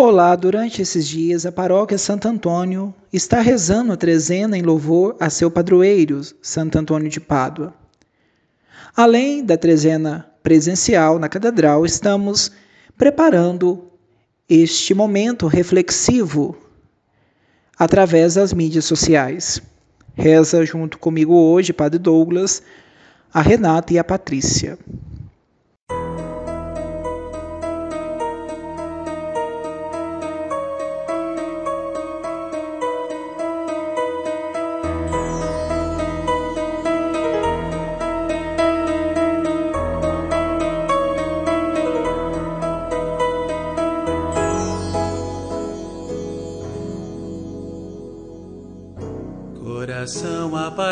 Olá, durante esses dias a paróquia Santo Antônio está rezando a trezena em louvor a seu padroeiro, Santo Antônio de Pádua. Além da trezena presencial na catedral, estamos preparando este momento reflexivo através das mídias sociais. Reza junto comigo hoje, Padre Douglas, a Renata e a Patrícia.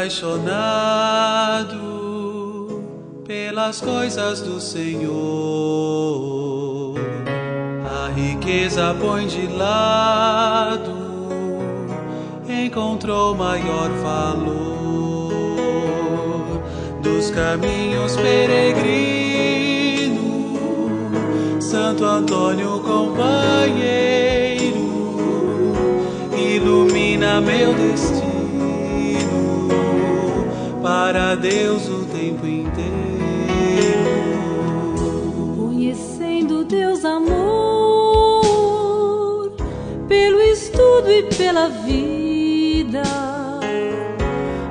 Apaixonado pelas coisas do Senhor, a riqueza põe de lado, encontrou maior valor. Dos caminhos peregrinos, Santo Antônio companheiro, ilumina meu destino para Deus o tempo inteiro. Conhecendo Deus amor, pelo estudo e pela vida,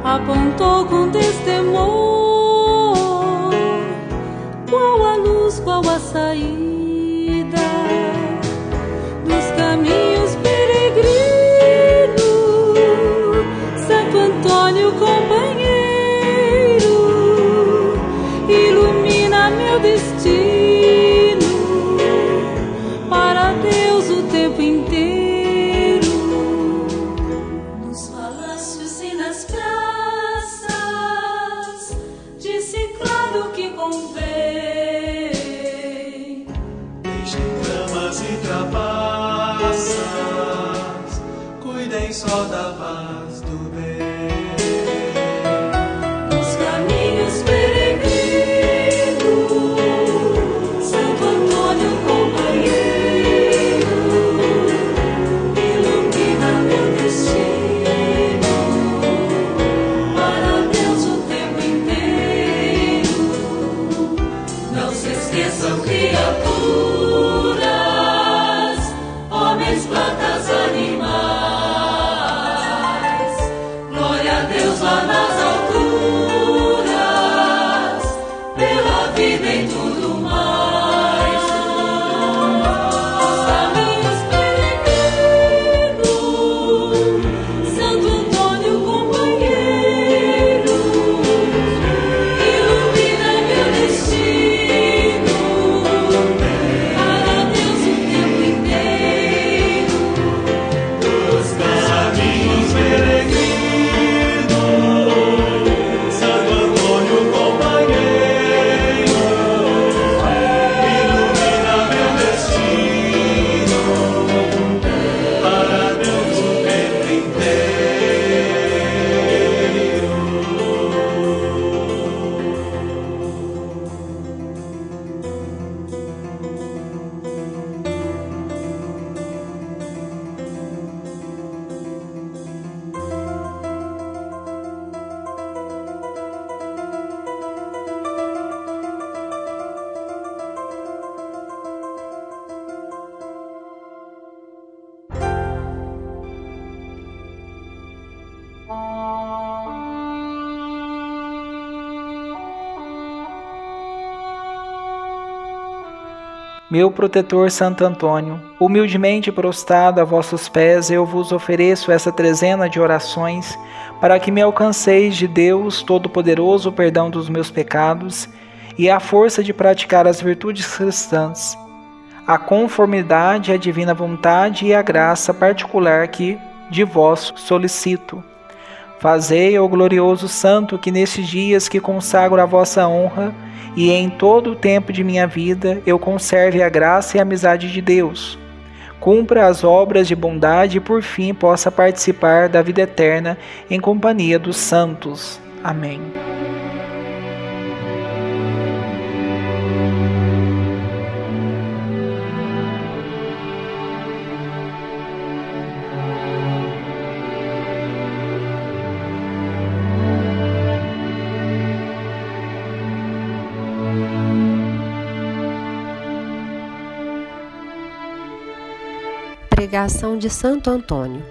apontou com destemor qual a luz, qual a saída. счастье. Meu protetor Santo Antônio, humildemente prostrado a vossos pés, eu vos ofereço essa trezena de orações para que me alcanceis de Deus Todo-Poderoso o perdão dos meus pecados e a força de praticar as virtudes cristãs, a conformidade à divina vontade e a graça particular que de vós solicito. Fazei, ó glorioso Santo, que nesses dias que consagro a vossa honra, e em todo o tempo de minha vida eu conserve a graça e a amizade de Deus. Cumpra as obras de bondade e por fim possa participar da vida eterna em companhia dos santos. Amém. Pregação de Santo Antônio.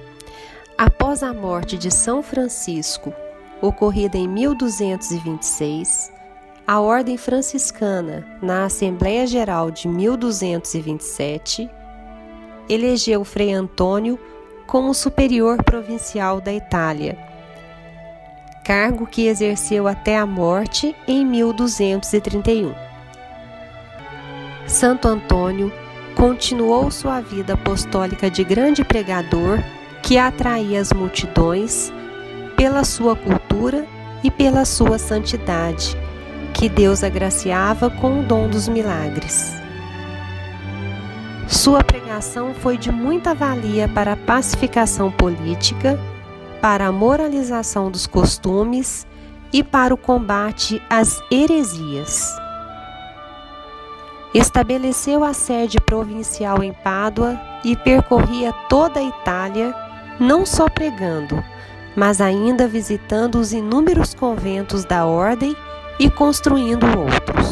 Após a morte de São Francisco, ocorrida em 1226, a Ordem Franciscana, na Assembleia Geral de 1227, elegeu Frei Antônio como superior provincial da Itália, cargo que exerceu até a morte em 1231. Santo Antônio continuou sua vida apostólica de grande pregador que atraía as multidões pela sua cultura e pela sua santidade, que Deus agraciava com o dom dos milagres. Sua pregação foi de muita valia para a pacificação política, para a moralização dos costumes e para o combate às heresias. Estabeleceu a sede provincial em Pádua e percorria toda a Itália, não só pregando, mas ainda visitando os inúmeros conventos da ordem e construindo outros.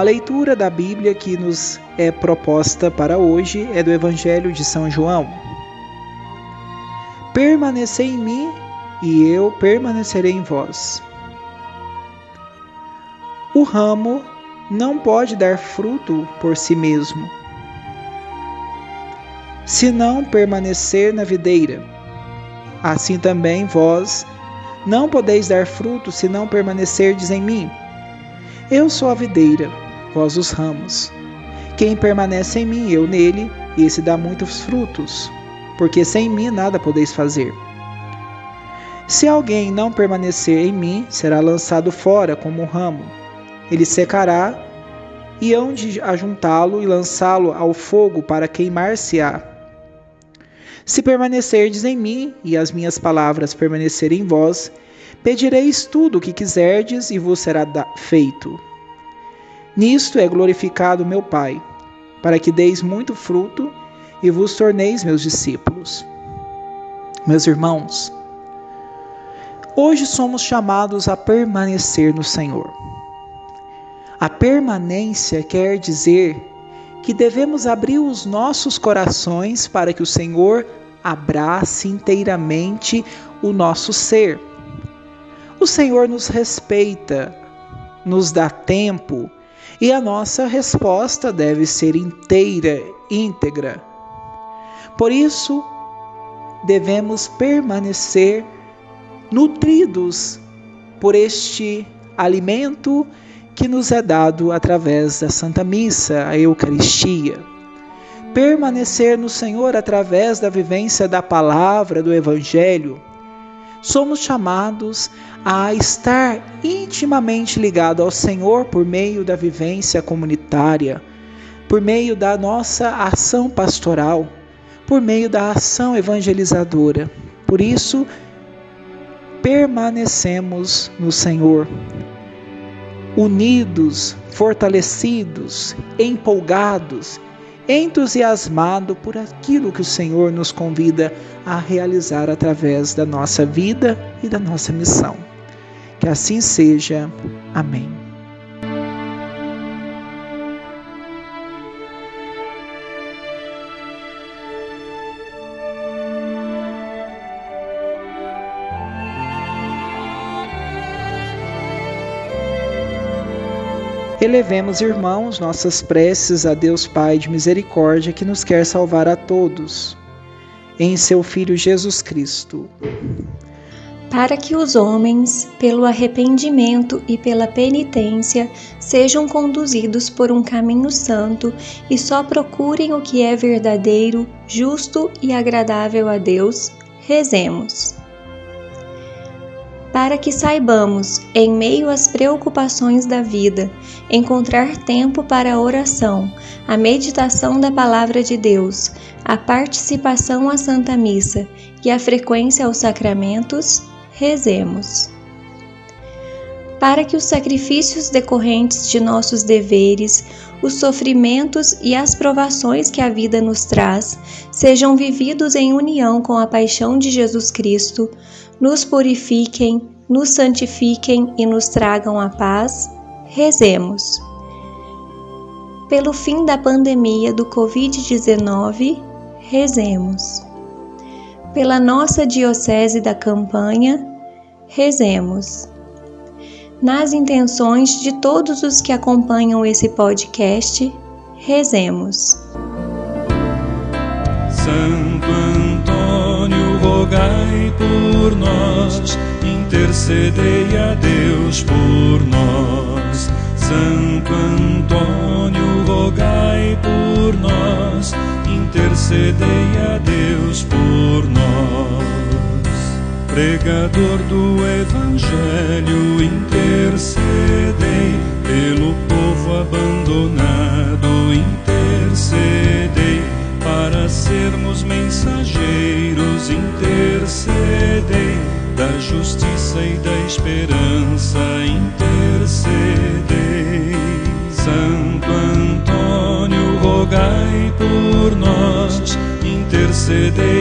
A leitura da Bíblia que nos é proposta para hoje é do Evangelho de São João. Permanecei em mim e eu permanecerei em vós. O ramo não pode dar fruto por si mesmo, se não permanecer na videira. Assim também vós não podeis dar fruto se não permanecerdes em mim. Eu sou a videira vós os ramos. Quem permanece em mim, eu nele, esse dá muitos frutos, porque sem mim nada podeis fazer. Se alguém não permanecer em mim, será lançado fora como um ramo. Ele secará, e hão de ajuntá-lo e lançá-lo ao fogo para queimar-se-á. Se permanecerdes em mim, e as minhas palavras permanecerem em vós, pedireis tudo o que quiserdes, e vos será feito. Nisto é glorificado meu Pai, para que deis muito fruto e vos torneis meus discípulos. Meus irmãos, hoje somos chamados a permanecer no Senhor. A permanência quer dizer que devemos abrir os nossos corações para que o Senhor abrace inteiramente o nosso ser. O Senhor nos respeita, nos dá tempo, e a nossa resposta deve ser inteira, íntegra. Por isso, devemos permanecer nutridos por este alimento que nos é dado através da Santa Missa, a Eucaristia. Permanecer no Senhor através da vivência da palavra, do Evangelho. Somos chamados a estar intimamente ligado ao Senhor por meio da vivência comunitária, por meio da nossa ação pastoral, por meio da ação evangelizadora. Por isso, permanecemos no Senhor, unidos, fortalecidos, empolgados, entusiasmados por aquilo que o Senhor nos convida a realizar através da nossa vida e da nossa missão. Que assim seja. Amém. Elevemos, irmãos, nossas preces a Deus Pai de misericórdia que nos quer salvar a todos. Em seu Filho Jesus Cristo para que os homens, pelo arrependimento e pela penitência, sejam conduzidos por um caminho santo e só procurem o que é verdadeiro, justo e agradável a Deus, rezemos. Para que saibamos, em meio às preocupações da vida, encontrar tempo para a oração, a meditação da Palavra de Deus, a participação à Santa Missa e a frequência aos sacramentos, Rezemos. para que os sacrifícios decorrentes de nossos deveres, os sofrimentos e as provações que a vida nos traz sejam vividos em união com a paixão de Jesus Cristo, nos purifiquem, nos santifiquem e nos tragam a paz. Rezemos. Pelo fim da pandemia do Covid-19, rezemos. Pela nossa Diocese da Campanha, rezemos nas intenções de todos os que acompanham esse podcast, rezemos. Santo rogai por nós, intercedei a Deus por nós. Santo Antônio, rogai por nós, intercedei a Deus por nós pregador do Evangelho, intercedei intercedei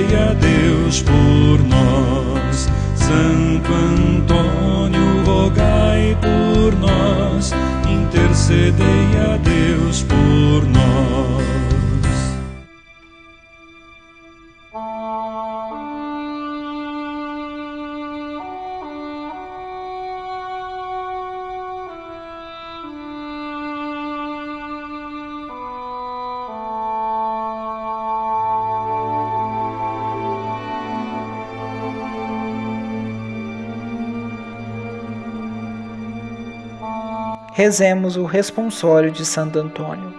rezemos o responsório de Santo Antônio.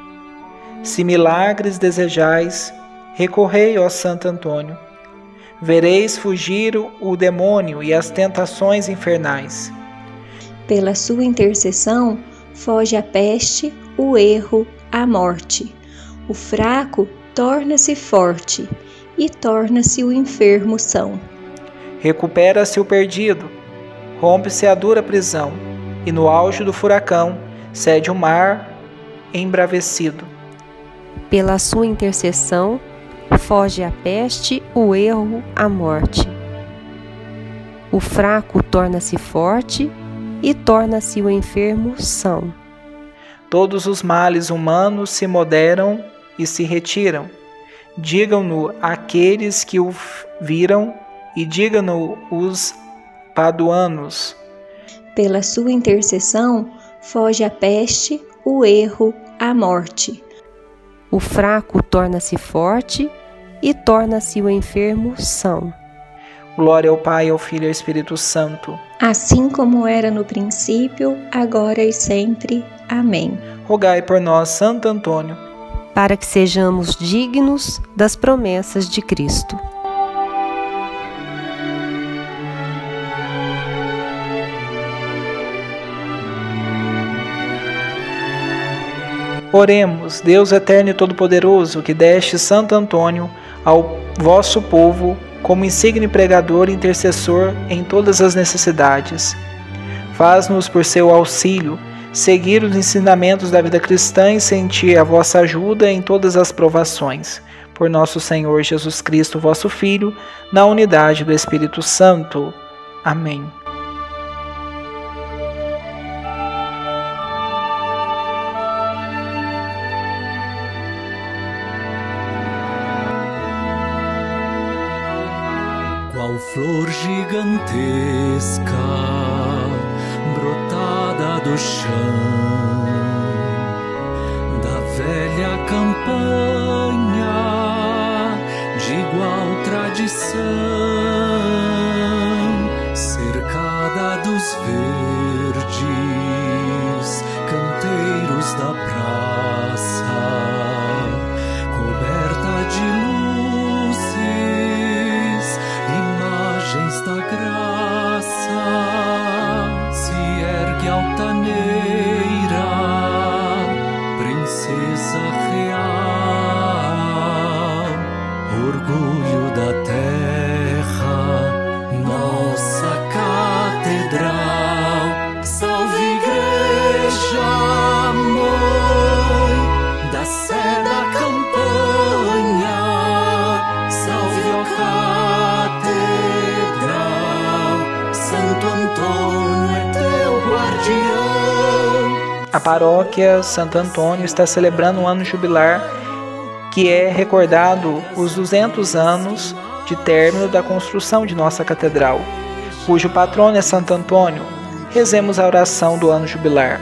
Se milagres desejais, recorrei, ó Santo Antônio. Vereis fugir o demônio e as tentações infernais. Pela sua intercessão, foge a peste, o erro, a morte. O fraco torna-se forte e torna-se o enfermo são. Recupera-se o perdido, rompe-se a dura prisão e no auge do furacão cede o mar embravecido. Pela sua intercessão, foge a peste, o erro, a morte. O fraco torna-se forte e torna-se o enfermo são. Todos os males humanos se moderam e se retiram. Digam-no aqueles que o viram e digam-no os paduanos pela sua intercessão, foge a peste, o erro, a morte. O fraco torna-se forte e torna-se o enfermo são. Glória ao Pai, ao Filho e ao Espírito Santo. Assim como era no princípio, agora e sempre. Amém. Rogai por nós, Santo Antônio, para que sejamos dignos das promessas de Cristo. Oremos, Deus eterno e todo-poderoso, que deste Santo Antônio ao vosso povo como insigne pregador e intercessor em todas as necessidades. Faz-nos, por seu auxílio, seguir os ensinamentos da vida cristã e sentir a vossa ajuda em todas as provações. Por nosso Senhor Jesus Cristo, vosso Filho, na unidade do Espírito Santo. Amém. Flor gigantesca brotada do chão da velha campanha de igual tradição, cercada dos verdes canteiros da praça, graça A paróquia Santo Antônio está celebrando um ano jubilar que é recordado os 200 anos de término da construção de nossa catedral, cujo patrono é Santo Antônio. Rezemos a oração do ano jubilar.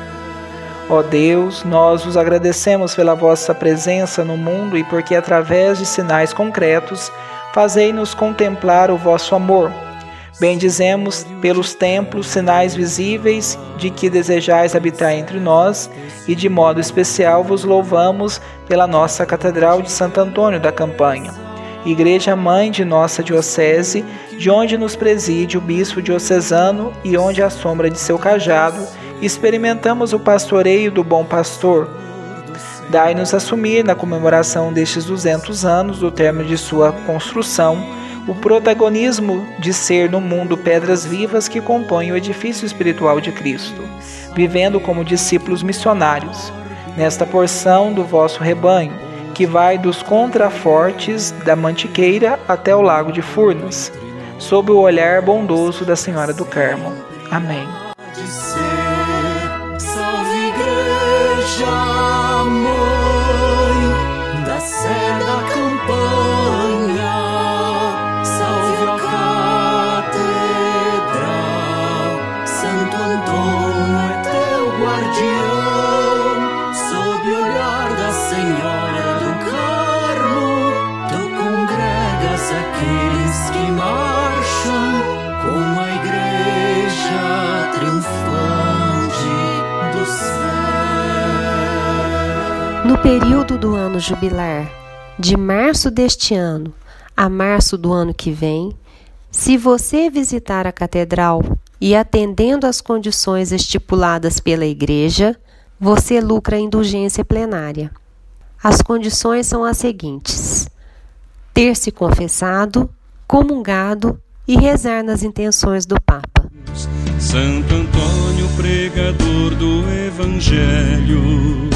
Ó Deus, nós vos agradecemos pela vossa presença no mundo e porque, através de sinais concretos, fazei-nos contemplar o vosso amor. Bendizemos pelos templos sinais visíveis de que desejais habitar entre nós e, de modo especial, vos louvamos pela nossa Catedral de Santo Antônio da Campanha, Igreja Mãe de nossa Diocese, de onde nos preside o Bispo Diocesano e onde, à sombra de seu cajado, experimentamos o pastoreio do Bom Pastor. Dai-nos assumir, na comemoração destes 200 anos do término de sua construção, o protagonismo de ser no mundo pedras vivas que compõem o edifício espiritual de Cristo, vivendo como discípulos missionários, nesta porção do vosso rebanho, que vai dos contrafortes da Mantiqueira até o lago de Furnas, sob o olhar bondoso da Senhora do Carmo. Amém. Jubilar, de março deste ano a março do ano que vem, se você visitar a catedral e atendendo às condições estipuladas pela Igreja, você lucra a indulgência plenária. As condições são as seguintes: ter se confessado, comungado e rezar nas intenções do Papa. Santo Antônio, pregador do Evangelho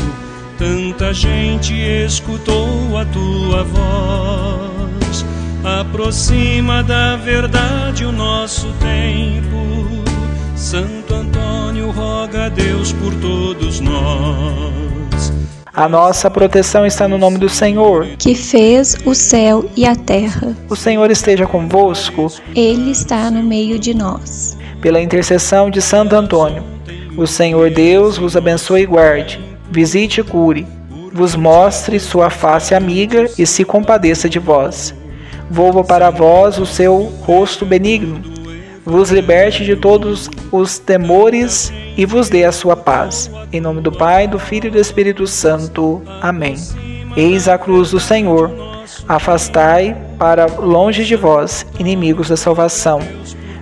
Tanta gente escutou a tua voz. Aproxima da verdade o nosso tempo. Santo Antônio, roga a Deus por todos nós. A nossa proteção está no nome do Senhor, que fez o céu e a terra. O Senhor esteja convosco. Ele está no meio de nós. Pela intercessão de Santo Antônio, o Senhor Deus vos abençoe e guarde visite e cure, vos mostre sua face amiga e se compadeça de vós. Volva para vós o seu rosto benigno, vos liberte de todos os temores e vos dê a sua paz. Em nome do Pai, do Filho e do Espírito Santo. Amém. Eis a cruz do Senhor. Afastai para longe de vós, inimigos da salvação.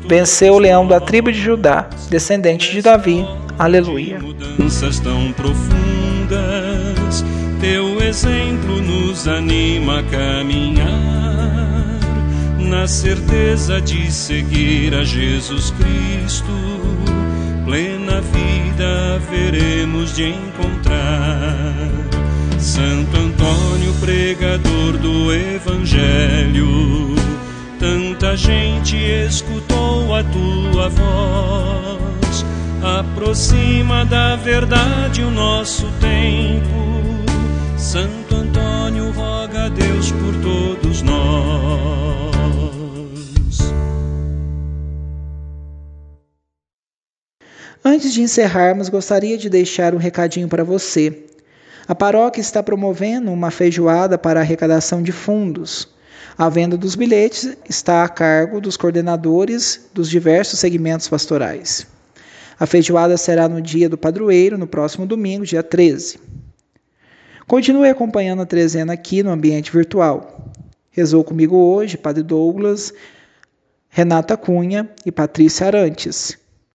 Venceu o leão da tribo de Judá, descendente de Davi. Aleluia. Mudanças tão profundas, teu exemplo nos anima a caminhar na certeza de seguir a Jesus Cristo. Plena vida veremos de encontrar. Santo Antônio, pregador do Evangelho, tanta gente escutou a tua voz aproxima da verdade o nosso tempo. Santo Antônio roga a Deus por todos nós. Antes de encerrarmos, gostaria de deixar um recadinho para você. A paróquia está promovendo uma feijoada para arrecadação de fundos. A venda dos bilhetes está a cargo dos coordenadores dos diversos segmentos pastorais. A feijoada será no dia do padroeiro, no próximo domingo, dia 13. Continue acompanhando a trezena aqui no ambiente virtual. Rezou comigo hoje Padre Douglas, Renata Cunha e Patrícia Arantes.